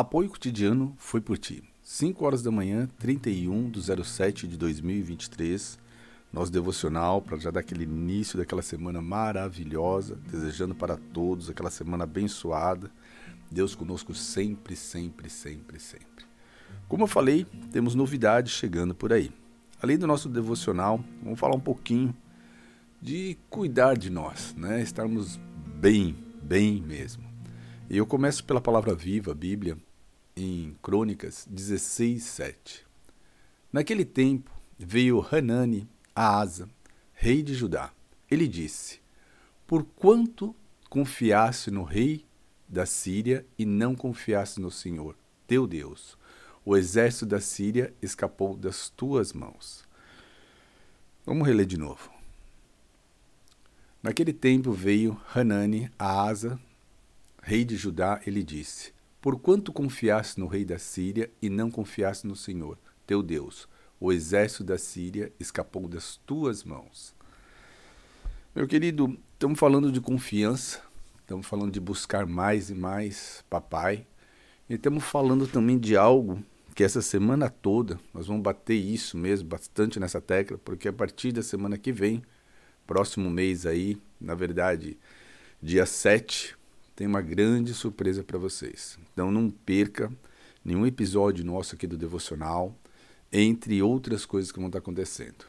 Apoio cotidiano foi por ti. 5 horas da manhã, 31 de 07 de 2023. Nosso devocional para já dar aquele início daquela semana maravilhosa, desejando para todos aquela semana abençoada. Deus conosco sempre, sempre, sempre, sempre. Como eu falei, temos novidades chegando por aí. Além do nosso devocional, vamos falar um pouquinho de cuidar de nós, né? Estarmos bem, bem mesmo. E eu começo pela palavra viva, a Bíblia, em Crônicas 16, 7. Naquele tempo veio Hanani a Asa, rei de Judá. Ele disse: Por quanto confiaste no rei da Síria e não confiaste no Senhor, teu Deus? O exército da Síria escapou das tuas mãos. Vamos reler de novo. Naquele tempo veio Hanani a Asa, rei de Judá, ele disse: por quanto confiaste no rei da Síria e não confiaste no Senhor, teu Deus? O exército da Síria escapou das tuas mãos. Meu querido, estamos falando de confiança, estamos falando de buscar mais e mais papai, e estamos falando também de algo que essa semana toda nós vamos bater isso mesmo bastante nessa tecla, porque a partir da semana que vem, próximo mês aí, na verdade, dia 7, tem uma grande surpresa para vocês. Então não perca nenhum episódio nosso aqui do devocional, entre outras coisas que vão estar acontecendo.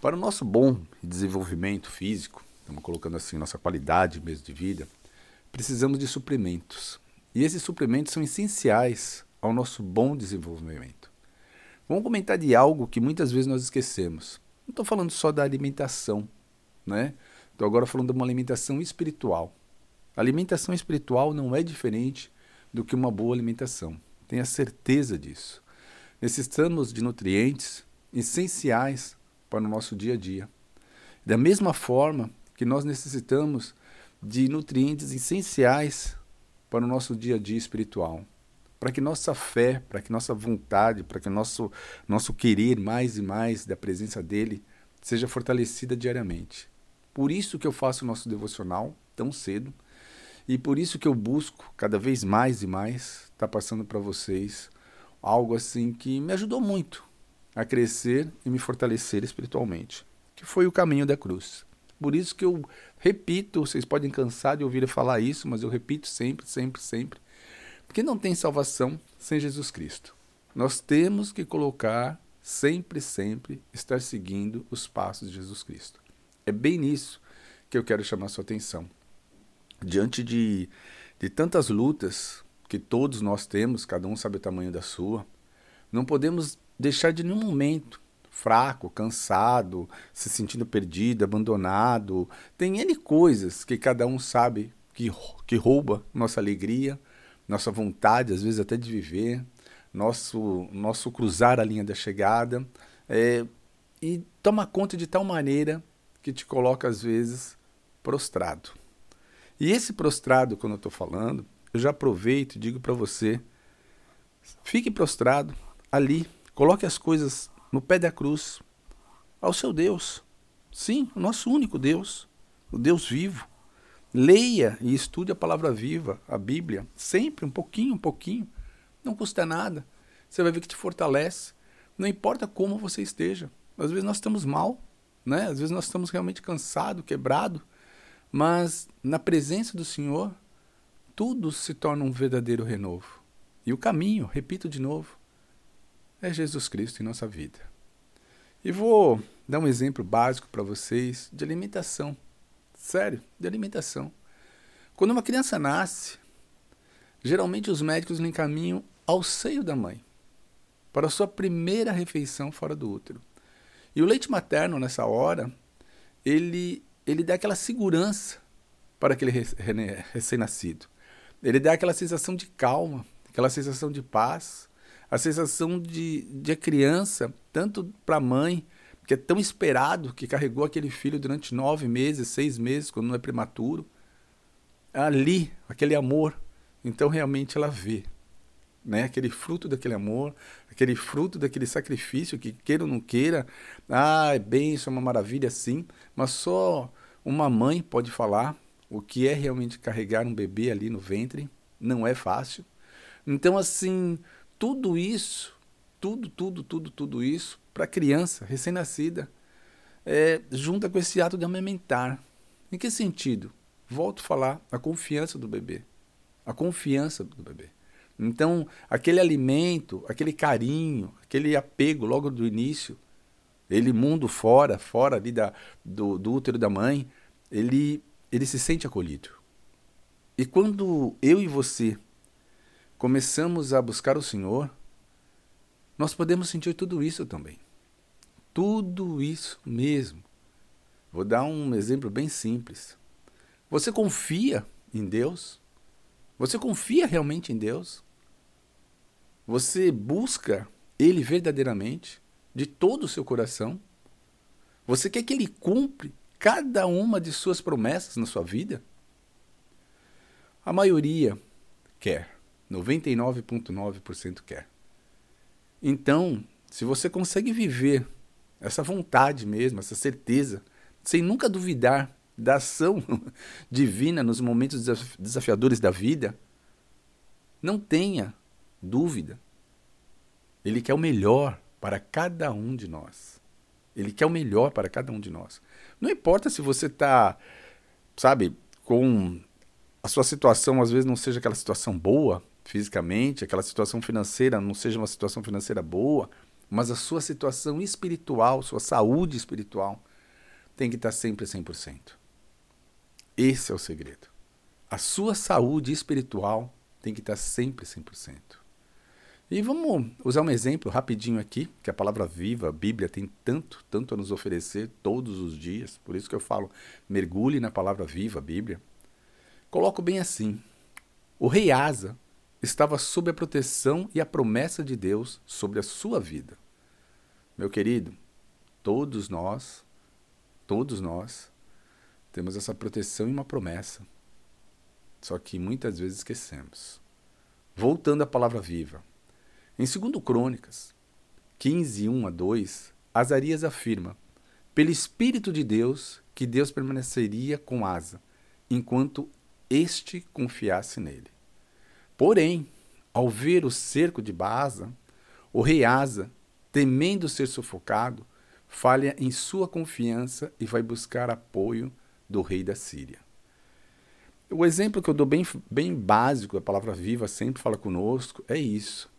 Para o nosso bom desenvolvimento físico, estamos colocando assim nossa qualidade mesmo de vida, precisamos de suprimentos. E esses suprimentos são essenciais ao nosso bom desenvolvimento. Vamos comentar de algo que muitas vezes nós esquecemos. Não estou falando só da alimentação, né? Estou agora falando de uma alimentação espiritual. Alimentação espiritual não é diferente do que uma boa alimentação. Tenha certeza disso. Necessitamos de nutrientes essenciais para o nosso dia a dia. Da mesma forma que nós necessitamos de nutrientes essenciais para o nosso dia a dia espiritual. Para que nossa fé, para que nossa vontade, para que nosso, nosso querer mais e mais da presença dele seja fortalecida diariamente. Por isso que eu faço o nosso devocional tão cedo e por isso que eu busco cada vez mais e mais estar tá passando para vocês algo assim que me ajudou muito a crescer e me fortalecer espiritualmente, que foi o caminho da cruz. Por isso que eu repito, vocês podem cansar de ouvir eu falar isso, mas eu repito sempre, sempre, sempre, porque não tem salvação sem Jesus Cristo. Nós temos que colocar sempre, sempre estar seguindo os passos de Jesus Cristo. É bem nisso que eu quero chamar sua atenção diante de, de tantas lutas que todos nós temos, cada um sabe o tamanho da sua, não podemos deixar de nenhum momento fraco, cansado, se sentindo perdido, abandonado. Tem N coisas que cada um sabe que, que rouba nossa alegria, nossa vontade, às vezes até de viver, nosso, nosso cruzar a linha da chegada. É, e toma conta de tal maneira que te coloca, às vezes, prostrado. E esse prostrado, quando eu estou falando, eu já aproveito e digo para você: fique prostrado ali, coloque as coisas no pé da cruz, ao seu Deus. Sim, o nosso único Deus, o Deus vivo. Leia e estude a palavra viva, a Bíblia, sempre um pouquinho, um pouquinho. Não custa nada. Você vai ver que te fortalece. Não importa como você esteja. Às vezes nós estamos mal, né? Às vezes nós estamos realmente cansados, quebrados. Mas na presença do Senhor, tudo se torna um verdadeiro renovo. E o caminho, repito de novo, é Jesus Cristo em nossa vida. E vou dar um exemplo básico para vocês de alimentação. Sério, de alimentação. Quando uma criança nasce, geralmente os médicos lhe encaminham ao seio da mãe para a sua primeira refeição fora do útero. E o leite materno, nessa hora, ele ele dá aquela segurança para aquele recém-nascido. Ele dá aquela sensação de calma, aquela sensação de paz, a sensação de, de criança, tanto para a mãe, que é tão esperado, que carregou aquele filho durante nove meses, seis meses, quando não é prematuro, ali, aquele amor, então realmente ela vê né? Aquele fruto daquele amor, aquele fruto daquele sacrifício que queira ou não queira, ah, é bem, isso é uma maravilha sim, mas só uma mãe pode falar o que é realmente carregar um bebê ali no ventre, não é fácil. Então, assim, tudo isso, tudo, tudo, tudo, tudo isso, para a criança recém-nascida, é, junta com esse ato de amamentar. Em que sentido? Volto a falar, a confiança do bebê. A confiança do bebê. Então, aquele alimento, aquele carinho, aquele apego logo do início, ele mundo fora, fora ali da, do, do útero da mãe, ele, ele se sente acolhido. E quando eu e você começamos a buscar o Senhor, nós podemos sentir tudo isso também. Tudo isso mesmo. Vou dar um exemplo bem simples. Você confia em Deus? Você confia realmente em Deus? Você busca Ele verdadeiramente, de todo o seu coração? Você quer que Ele cumpra cada uma de suas promessas na sua vida? A maioria quer, 99,9% quer. Então, se você consegue viver essa vontade mesmo, essa certeza, sem nunca duvidar da ação divina nos momentos desafiadores da vida, não tenha dúvida. Ele quer o melhor para cada um de nós. Ele quer o melhor para cada um de nós. Não importa se você está, sabe, com a sua situação às vezes não seja aquela situação boa fisicamente, aquela situação financeira não seja uma situação financeira boa, mas a sua situação espiritual, sua saúde espiritual tem que estar sempre 100%. Esse é o segredo. A sua saúde espiritual tem que estar sempre 100%. E vamos usar um exemplo rapidinho aqui, que a palavra viva, a Bíblia, tem tanto, tanto a nos oferecer todos os dias. Por isso que eu falo, mergulhe na palavra viva, a Bíblia. Coloco bem assim. O rei Asa estava sob a proteção e a promessa de Deus sobre a sua vida. Meu querido, todos nós, todos nós, temos essa proteção e uma promessa. Só que muitas vezes esquecemos. Voltando à palavra viva. Em 2 Crônicas 15, 1 a 2, Azarias afirma: pelo Espírito de Deus, que Deus permaneceria com Asa, enquanto este confiasse nele. Porém, ao ver o cerco de Baasa, o rei Asa, temendo ser sufocado, falha em sua confiança e vai buscar apoio do rei da Síria. O exemplo que eu dou bem, bem básico, a palavra viva sempre fala conosco, é isso.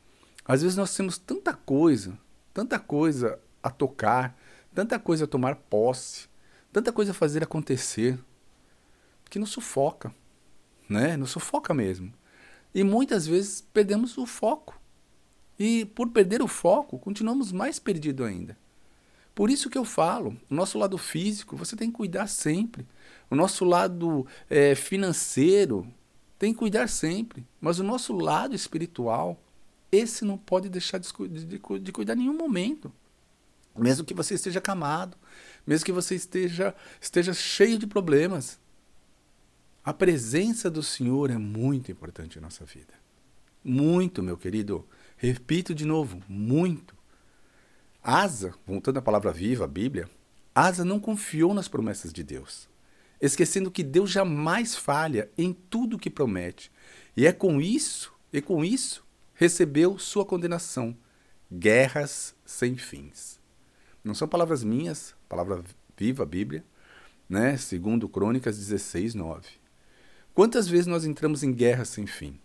Às vezes nós temos tanta coisa, tanta coisa a tocar, tanta coisa a tomar posse, tanta coisa a fazer acontecer, que nos sufoca, né? Nos sufoca mesmo. E muitas vezes perdemos o foco. E por perder o foco, continuamos mais perdidos ainda. Por isso que eu falo, o nosso lado físico você tem que cuidar sempre. O nosso lado é, financeiro tem que cuidar sempre. Mas o nosso lado espiritual, esse não pode deixar de, de, de cuidar em nenhum momento. Mesmo que você esteja camado, mesmo que você esteja, esteja cheio de problemas. A presença do Senhor é muito importante em nossa vida. Muito, meu querido. Repito de novo, muito. Asa, voltando à palavra viva, a Bíblia, Asa não confiou nas promessas de Deus, esquecendo que Deus jamais falha em tudo que promete. E é com isso, e com isso, recebeu sua condenação, guerras sem fins. Não são palavras minhas, palavra viva, Bíblia, né? Segundo Crônicas 16, 9. Quantas vezes nós entramos em guerras sem fim?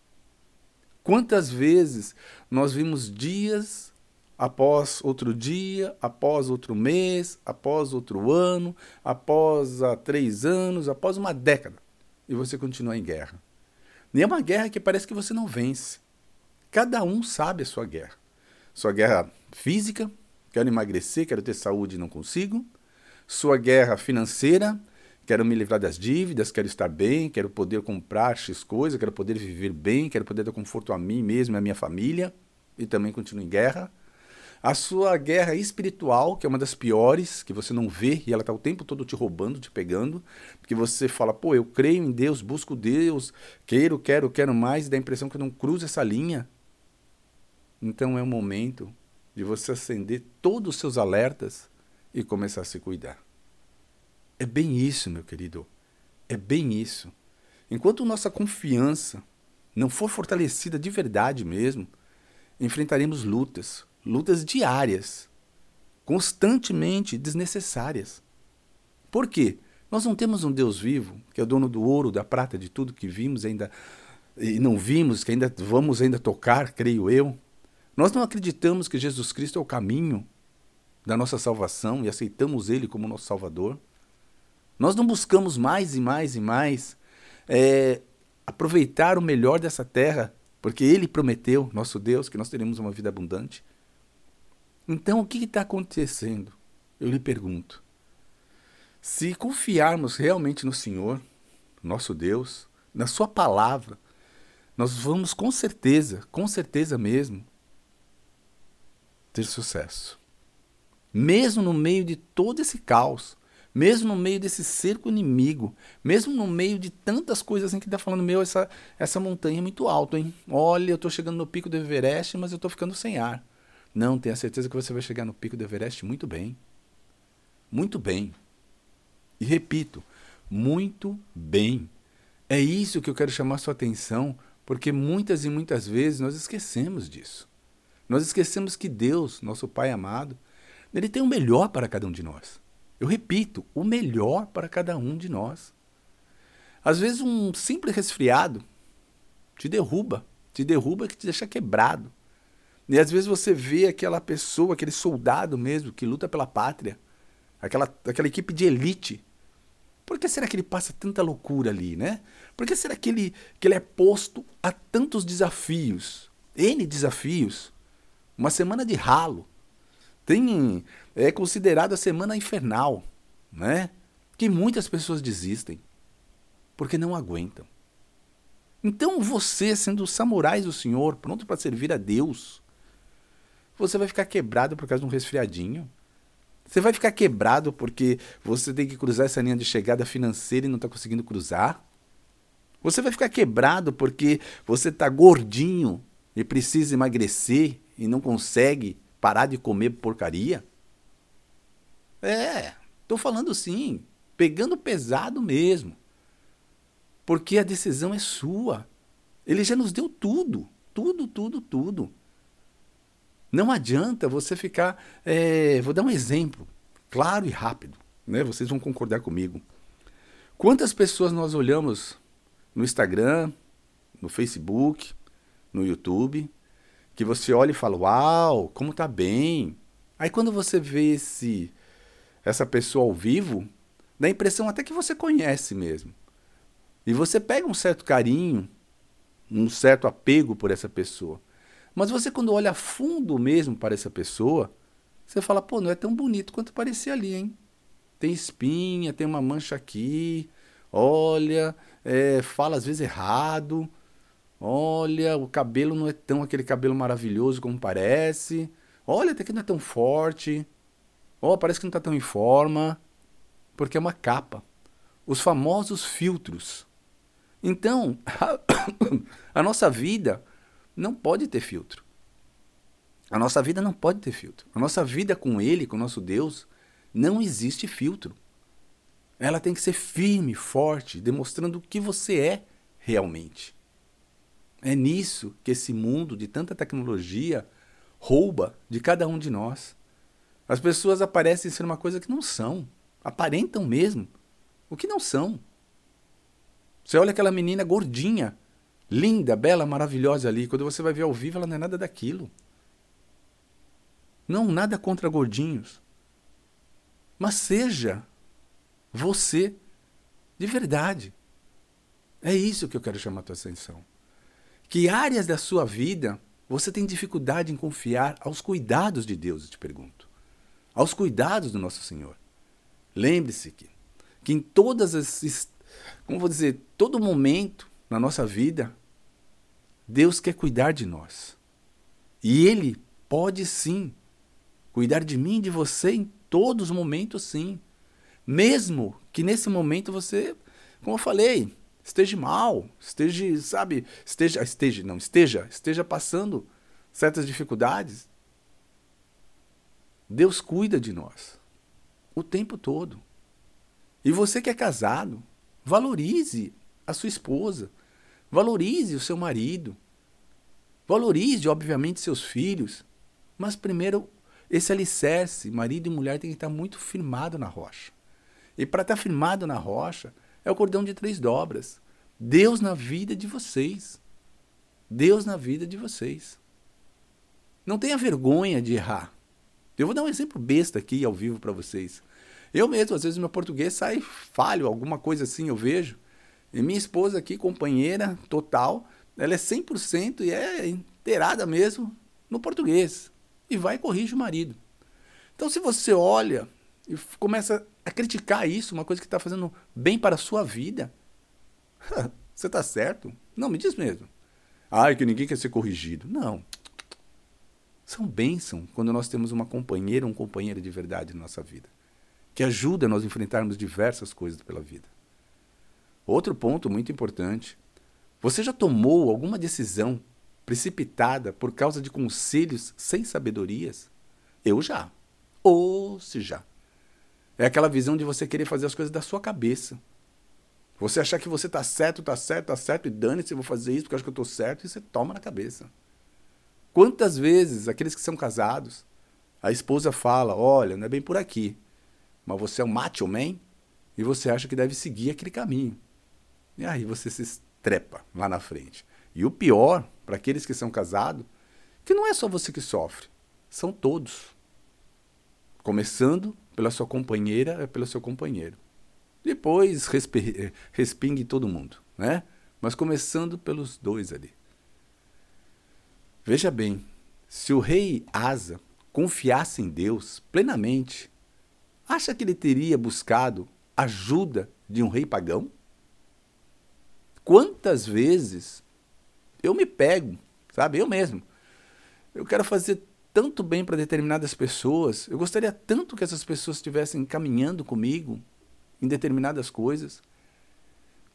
Quantas vezes nós vimos dias após outro dia, após outro mês, após outro ano, após há três anos, após uma década, e você continua em guerra. E é uma guerra que parece que você não vence. Cada um sabe a sua guerra. Sua guerra física, quero emagrecer, quero ter saúde e não consigo. Sua guerra financeira, quero me livrar das dívidas, quero estar bem, quero poder comprar X coisa, quero poder viver bem, quero poder dar conforto a mim mesmo e à minha família, e também continuo em guerra a sua guerra espiritual, que é uma das piores, que você não vê e ela está o tempo todo te roubando, te pegando, porque você fala, pô, eu creio em Deus, busco Deus, quero, quero, quero mais, e dá a impressão que eu não cruzo essa linha. Então é o momento de você acender todos os seus alertas e começar a se cuidar. É bem isso, meu querido. É bem isso. Enquanto nossa confiança não for fortalecida de verdade mesmo, enfrentaremos lutas, lutas diárias, constantemente desnecessárias. Por quê? Nós não temos um Deus vivo, que é dono do ouro, da prata, de tudo que vimos ainda e não vimos, que ainda vamos ainda tocar, creio eu. Nós não acreditamos que Jesus Cristo é o caminho da nossa salvação e aceitamos Ele como nosso Salvador. Nós não buscamos mais e mais e mais é, aproveitar o melhor dessa terra, porque Ele prometeu, nosso Deus, que nós teremos uma vida abundante. Então, o que está acontecendo? Eu lhe pergunto. Se confiarmos realmente no Senhor, nosso Deus, na Sua palavra, nós vamos com certeza, com certeza mesmo, ter sucesso. Mesmo no meio de todo esse caos, mesmo no meio desse cerco inimigo, mesmo no meio de tantas coisas assim que está falando, meu, essa, essa montanha é muito alta, hein? Olha, eu estou chegando no pico do Everest, mas eu estou ficando sem ar. Não, tenha certeza que você vai chegar no pico do Everest muito bem. Muito bem. E repito, muito bem. É isso que eu quero chamar sua atenção, porque muitas e muitas vezes nós esquecemos disso. Nós esquecemos que Deus, nosso Pai amado, ele tem o melhor para cada um de nós. Eu repito, o melhor para cada um de nós. Às vezes um simples resfriado te derruba, te derruba que te deixa quebrado. E às vezes você vê aquela pessoa, aquele soldado mesmo, que luta pela pátria, aquela, aquela equipe de elite. Por que será que ele passa tanta loucura ali, né? Por que será que ele, que ele é posto a tantos desafios? N desafios. Uma semana de ralo. Tem, é considerada a semana infernal, né? Que muitas pessoas desistem porque não aguentam. Então você, sendo samurais do Senhor, pronto para servir a Deus, você vai ficar quebrado por causa de um resfriadinho. Você vai ficar quebrado porque você tem que cruzar essa linha de chegada financeira e não está conseguindo cruzar. Você vai ficar quebrado porque você está gordinho e precisa emagrecer e não consegue parar de comer porcaria. É, estou falando sim, pegando pesado mesmo. Porque a decisão é sua. Ele já nos deu tudo, tudo, tudo, tudo. Não adianta você ficar. É, vou dar um exemplo claro e rápido, né? Vocês vão concordar comigo. Quantas pessoas nós olhamos no Instagram, no Facebook, no YouTube, que você olha e fala: "Uau, como tá bem". Aí quando você vê esse essa pessoa ao vivo, dá a impressão até que você conhece mesmo. E você pega um certo carinho, um certo apego por essa pessoa. Mas você, quando olha fundo mesmo para essa pessoa, você fala, pô, não é tão bonito quanto parecia ali, hein? Tem espinha, tem uma mancha aqui, olha, é, fala às vezes errado, olha, o cabelo não é tão aquele cabelo maravilhoso como parece, olha, até que não é tão forte, oh, parece que não está tão em forma, porque é uma capa. Os famosos filtros. Então, a nossa vida não pode ter filtro. A nossa vida não pode ter filtro. A nossa vida com Ele, com o nosso Deus, não existe filtro. Ela tem que ser firme, forte, demonstrando o que você é realmente. É nisso que esse mundo de tanta tecnologia rouba de cada um de nós. As pessoas aparecem ser uma coisa que não são, aparentam mesmo o que não são. Você olha aquela menina gordinha, linda, bela, maravilhosa ali. Quando você vai ver ao vivo, ela não é nada daquilo. Não, nada contra gordinhos. Mas seja você de verdade. É isso que eu quero chamar a tua atenção. Que áreas da sua vida você tem dificuldade em confiar aos cuidados de Deus, eu te pergunto. Aos cuidados do nosso Senhor. Lembre-se que, que em todas as. Como vou dizer, todo momento, na nossa vida, Deus quer cuidar de nós. E Ele pode sim cuidar de mim e de você em todos os momentos, sim. Mesmo que nesse momento você, como eu falei, esteja mal, esteja, sabe, esteja, esteja, não, esteja, esteja passando certas dificuldades. Deus cuida de nós o tempo todo. E você que é casado, valorize a sua esposa. Valorize o seu marido. Valorize, obviamente, seus filhos. Mas primeiro, esse alicerce, marido e mulher, tem que estar muito firmado na rocha. E para estar firmado na rocha, é o cordão de três dobras. Deus na vida de vocês. Deus na vida de vocês. Não tenha vergonha de errar. Eu vou dar um exemplo besta aqui ao vivo para vocês. Eu mesmo, às vezes, meu português sai falho, alguma coisa assim eu vejo. E minha esposa aqui, companheira total, ela é 100% e é inteirada mesmo no português. E vai e corrige o marido. Então, se você olha e começa a criticar isso, uma coisa que está fazendo bem para a sua vida, você está certo? Não, me diz mesmo. Ai, que ninguém quer ser corrigido. Não. São bênçãos quando nós temos uma companheira, um companheiro de verdade na nossa vida, que ajuda a nós enfrentarmos diversas coisas pela vida. Outro ponto muito importante. Você já tomou alguma decisão precipitada por causa de conselhos sem sabedorias? Eu já. Ou se já. É aquela visão de você querer fazer as coisas da sua cabeça. Você achar que você tá certo, tá certo, tá certo, e dane-se, eu vou fazer isso porque eu acho que eu tô certo, e você toma na cabeça. Quantas vezes aqueles que são casados, a esposa fala: Olha, não é bem por aqui, mas você é um macho man e você acha que deve seguir aquele caminho. E aí você se estrepa lá na frente. E o pior, para aqueles que são casados, que não é só você que sofre, são todos. Começando pela sua companheira, é pelo seu companheiro. Depois respingue todo mundo, né? Mas começando pelos dois ali. Veja bem, se o rei Asa confiasse em Deus plenamente, acha que ele teria buscado ajuda de um rei pagão? Quantas vezes eu me pego, sabe? Eu mesmo. Eu quero fazer tanto bem para determinadas pessoas, eu gostaria tanto que essas pessoas estivessem caminhando comigo, em determinadas coisas.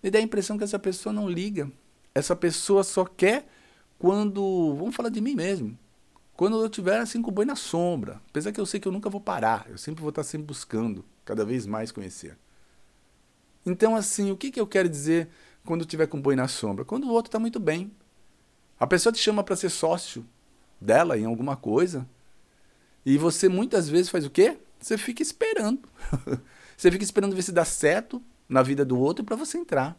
E dá a impressão que essa pessoa não liga. Essa pessoa só quer quando. Vamos falar de mim mesmo. Quando eu tiver assim com o boi na sombra. Apesar que eu sei que eu nunca vou parar. Eu sempre vou estar sempre buscando cada vez mais conhecer. Então, assim, o que, que eu quero dizer quando eu tiver com o boi na sombra? Quando o outro está muito bem. A pessoa te chama para ser sócio dela em alguma coisa. E você muitas vezes faz o quê? Você fica esperando. Você fica esperando ver se dá certo na vida do outro para você entrar.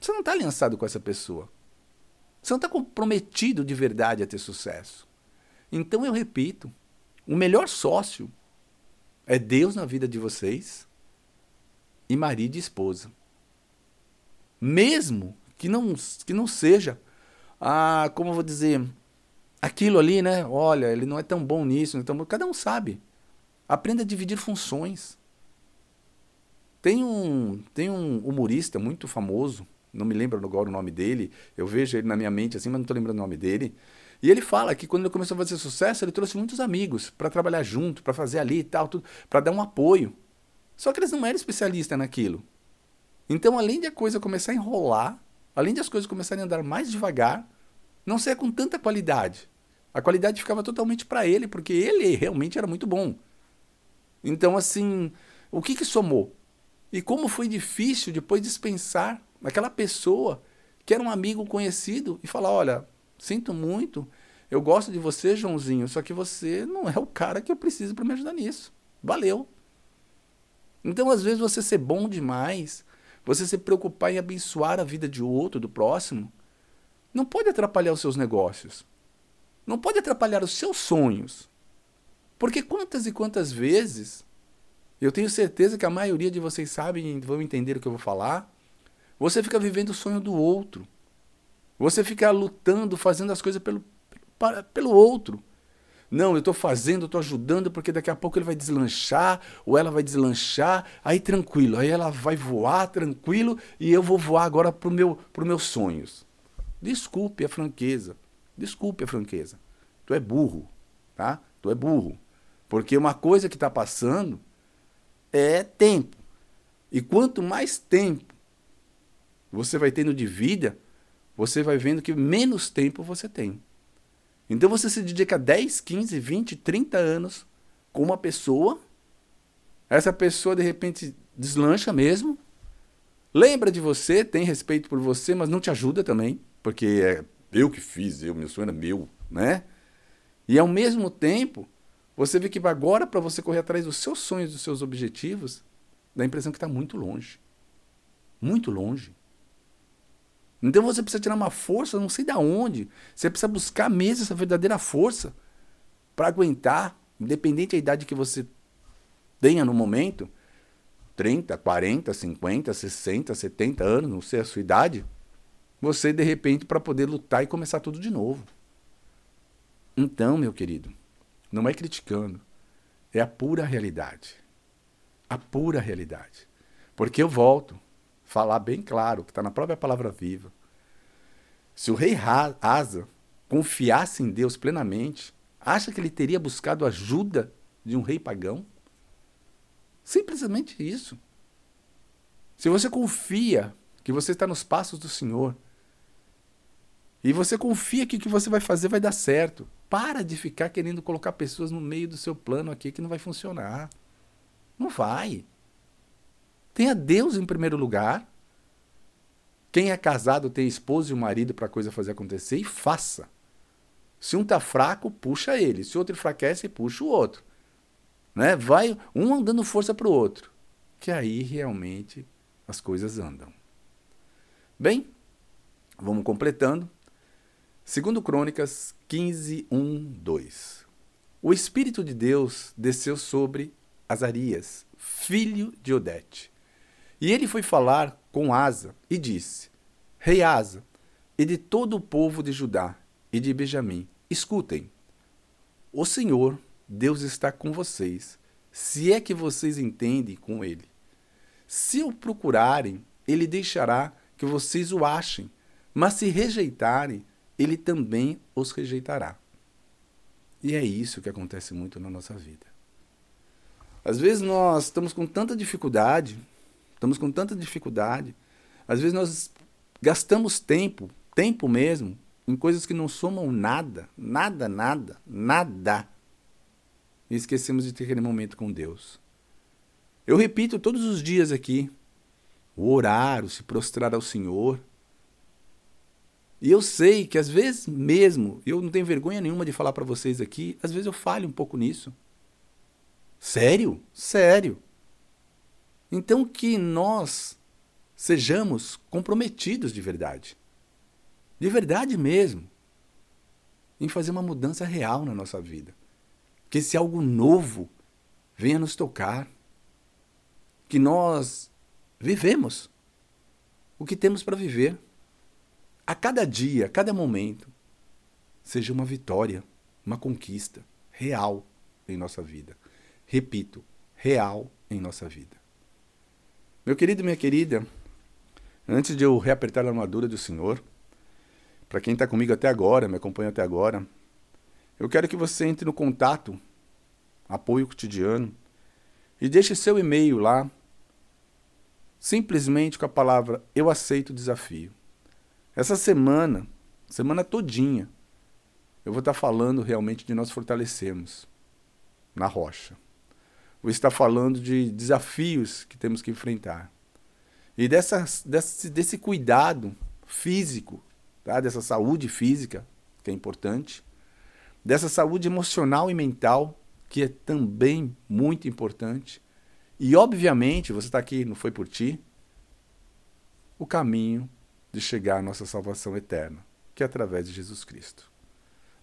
Você não está aliançado com essa pessoa. Você não está comprometido de verdade a ter sucesso. Então eu repito: o melhor sócio é Deus na vida de vocês e marido e esposa. Mesmo que não, que não seja, ah, como eu vou dizer, aquilo ali, né? Olha, ele não é tão bom nisso, não é tão bom. Cada um sabe. Aprenda a dividir funções. Tem um, tem um humorista muito famoso, não me lembro agora o nome dele, eu vejo ele na minha mente assim, mas não estou lembrando o nome dele. E ele fala que quando ele começou a fazer sucesso, ele trouxe muitos amigos para trabalhar junto, para fazer ali e tal, tudo, para dar um apoio. Só que eles não eram especialistas naquilo. Então, além de a coisa começar a enrolar, além de as coisas começarem a andar mais devagar, não ser com tanta qualidade. A qualidade ficava totalmente para ele, porque ele realmente era muito bom. Então, assim, o que que somou? E como foi difícil depois dispensar aquela pessoa que era um amigo conhecido e falar: olha, sinto muito, eu gosto de você, Joãozinho, só que você não é o cara que eu preciso para me ajudar nisso. Valeu. Então, às vezes, você ser bom demais, você se preocupar em abençoar a vida de outro, do próximo, não pode atrapalhar os seus negócios. Não pode atrapalhar os seus sonhos. Porque quantas e quantas vezes eu tenho certeza que a maioria de vocês sabem e vão entender o que eu vou falar. Você fica vivendo o sonho do outro. Você fica lutando, fazendo as coisas pelo, para, pelo outro. Não, eu estou fazendo, estou ajudando, porque daqui a pouco ele vai deslanchar, ou ela vai deslanchar, aí tranquilo, aí ela vai voar tranquilo, e eu vou voar agora para os meu, pro meus sonhos. Desculpe a franqueza, desculpe a franqueza. Tu é burro, tá? Tu é burro. Porque uma coisa que está passando é tempo. E quanto mais tempo você vai tendo de vida, você vai vendo que menos tempo você tem. Então você se dedica 10, 15, 20, 30 anos com uma pessoa, essa pessoa de repente deslancha mesmo, lembra de você, tem respeito por você, mas não te ajuda também, porque é eu que fiz, eu, meu sonho era meu, né? E ao mesmo tempo, você vê que agora para você correr atrás dos seus sonhos, dos seus objetivos, dá a impressão que está muito longe. Muito longe. Então você precisa tirar uma força, não sei de onde. Você precisa buscar mesmo essa verdadeira força para aguentar, independente da idade que você tenha no momento, 30, 40, 50, 60, 70 anos, não sei a sua idade, você de repente para poder lutar e começar tudo de novo. Então, meu querido, não é criticando, é a pura realidade. A pura realidade. Porque eu volto falar bem claro, que está na própria palavra viva. Se o rei Asa confiasse em Deus plenamente, acha que ele teria buscado ajuda de um rei pagão? Simplesmente isso. Se você confia que você está nos passos do Senhor e você confia que o que você vai fazer vai dar certo, para de ficar querendo colocar pessoas no meio do seu plano aqui que não vai funcionar. Não vai. Tenha Deus em primeiro lugar. Quem é casado tem esposo e um marido para a coisa fazer acontecer e faça. Se um tá fraco, puxa ele. Se o outro enfraquece, puxa o outro. Né? Vai um dando força para o outro. Que aí realmente as coisas andam. Bem, vamos completando. Segundo Crônicas 15, 1, 2. O Espírito de Deus desceu sobre Azarias, filho de Odete. E ele foi falar com Asa e disse: Rei Asa, e de todo o povo de Judá e de Benjamim, escutem. O Senhor Deus está com vocês, se é que vocês entendem com Ele. Se o procurarem, Ele deixará que vocês o achem, mas se rejeitarem, Ele também os rejeitará. E é isso que acontece muito na nossa vida. Às vezes nós estamos com tanta dificuldade, estamos com tanta dificuldade, às vezes nós gastamos tempo, tempo mesmo, em coisas que não somam nada, nada, nada, nada e esquecemos de ter aquele momento com Deus. Eu repito todos os dias aqui: o orar, o se prostrar ao Senhor. E eu sei que às vezes mesmo, eu não tenho vergonha nenhuma de falar para vocês aqui, às vezes eu falho um pouco nisso. Sério? Sério. Então que nós sejamos comprometidos de verdade. De verdade mesmo. Em fazer uma mudança real na nossa vida. Que esse algo novo venha nos tocar. Que nós vivemos o que temos para viver. A cada dia, a cada momento, seja uma vitória, uma conquista real em nossa vida. Repito, real em nossa vida. Meu querido e minha querida, antes de eu reapertar a armadura do Senhor, para quem está comigo até agora, me acompanha até agora, eu quero que você entre no contato, apoio cotidiano, e deixe seu e-mail lá, simplesmente com a palavra Eu aceito o desafio. Essa semana, semana todinha, eu vou estar falando realmente de nós fortalecermos na rocha. Vou estar falando de desafios que temos que enfrentar. E dessa, desse, desse cuidado físico, tá? dessa saúde física, que é importante, dessa saúde emocional e mental, que é também muito importante. E, obviamente, você está aqui, não foi por ti, o caminho de chegar à nossa salvação eterna, que é através de Jesus Cristo.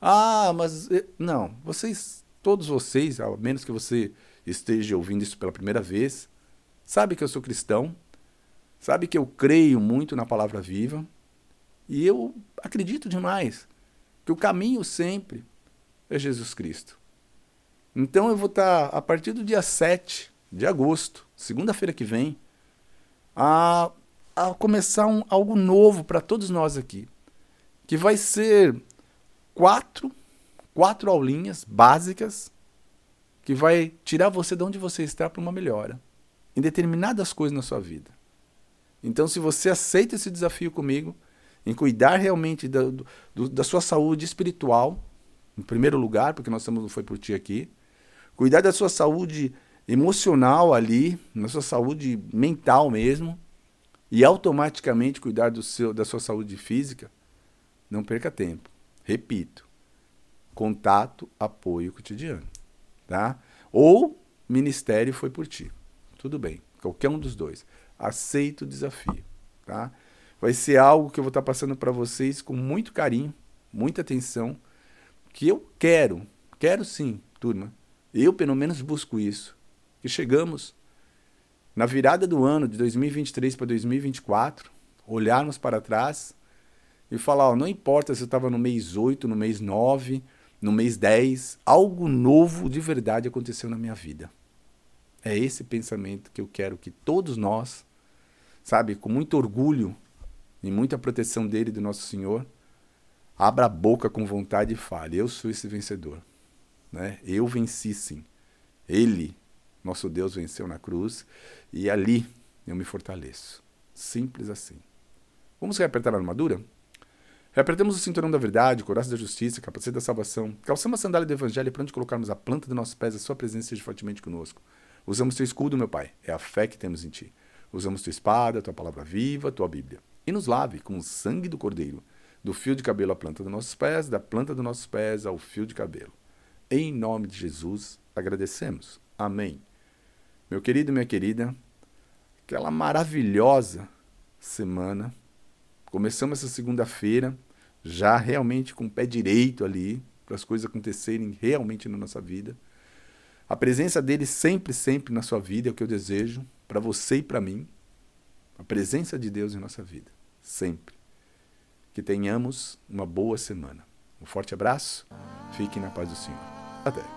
Ah, mas eh, não, vocês, todos vocês, a menos que você esteja ouvindo isso pela primeira vez, sabe que eu sou cristão, sabe que eu creio muito na palavra viva, e eu acredito demais que o caminho sempre é Jesus Cristo. Então eu vou estar, a partir do dia 7 de agosto, segunda-feira que vem, a, a começar um, algo novo para todos nós aqui. Que vai ser quatro, quatro aulinhas básicas que vai tirar você de onde você está para uma melhora em determinadas coisas na sua vida. Então, se você aceita esse desafio comigo, em cuidar realmente da, do, da sua saúde espiritual, em primeiro lugar, porque nós estamos no Foi Por Ti aqui. Cuidar da sua saúde emocional ali, na sua saúde mental mesmo. E automaticamente cuidar do seu, da sua saúde física, não perca tempo. Repito, contato, apoio cotidiano, tá? Ou ministério foi por ti. Tudo bem, qualquer um dos dois. Aceito o desafio, tá? Vai ser algo que eu vou estar passando para vocês com muito carinho, muita atenção, que eu quero, quero sim, turma. Eu pelo menos busco isso. Que chegamos na virada do ano de 2023 para 2024, olharmos para trás e falar: ó, não importa se eu estava no mês 8, no mês 9, no mês 10, algo novo de verdade aconteceu na minha vida. É esse pensamento que eu quero que todos nós, sabe, com muito orgulho e muita proteção dele, do nosso Senhor, abra a boca com vontade e fale: Eu sou esse vencedor. Né? Eu venci sim. Ele nosso Deus venceu na cruz e ali eu me fortaleço. Simples assim. Vamos reapertar a armadura? Reapertamos o cinturão da verdade, o coração da justiça, capacete da salvação. Calçamos a sandália do evangelho para onde colocarmos a planta dos nossos pés, a sua presença seja fortemente conosco. Usamos teu escudo, meu Pai, é a fé que temos em ti. Usamos tua espada, tua palavra viva, tua Bíblia. E nos lave com o sangue do Cordeiro, do fio de cabelo à planta dos nossos pés, da planta dos nossos pés ao fio de cabelo. Em nome de Jesus, agradecemos. Amém. Meu querido minha querida, aquela maravilhosa semana. Começamos essa segunda-feira já realmente com o pé direito ali, para as coisas acontecerem realmente na nossa vida. A presença dele sempre, sempre na sua vida é o que eu desejo para você e para mim. A presença de Deus em nossa vida, sempre. Que tenhamos uma boa semana. Um forte abraço, fiquem na paz do Senhor. Até.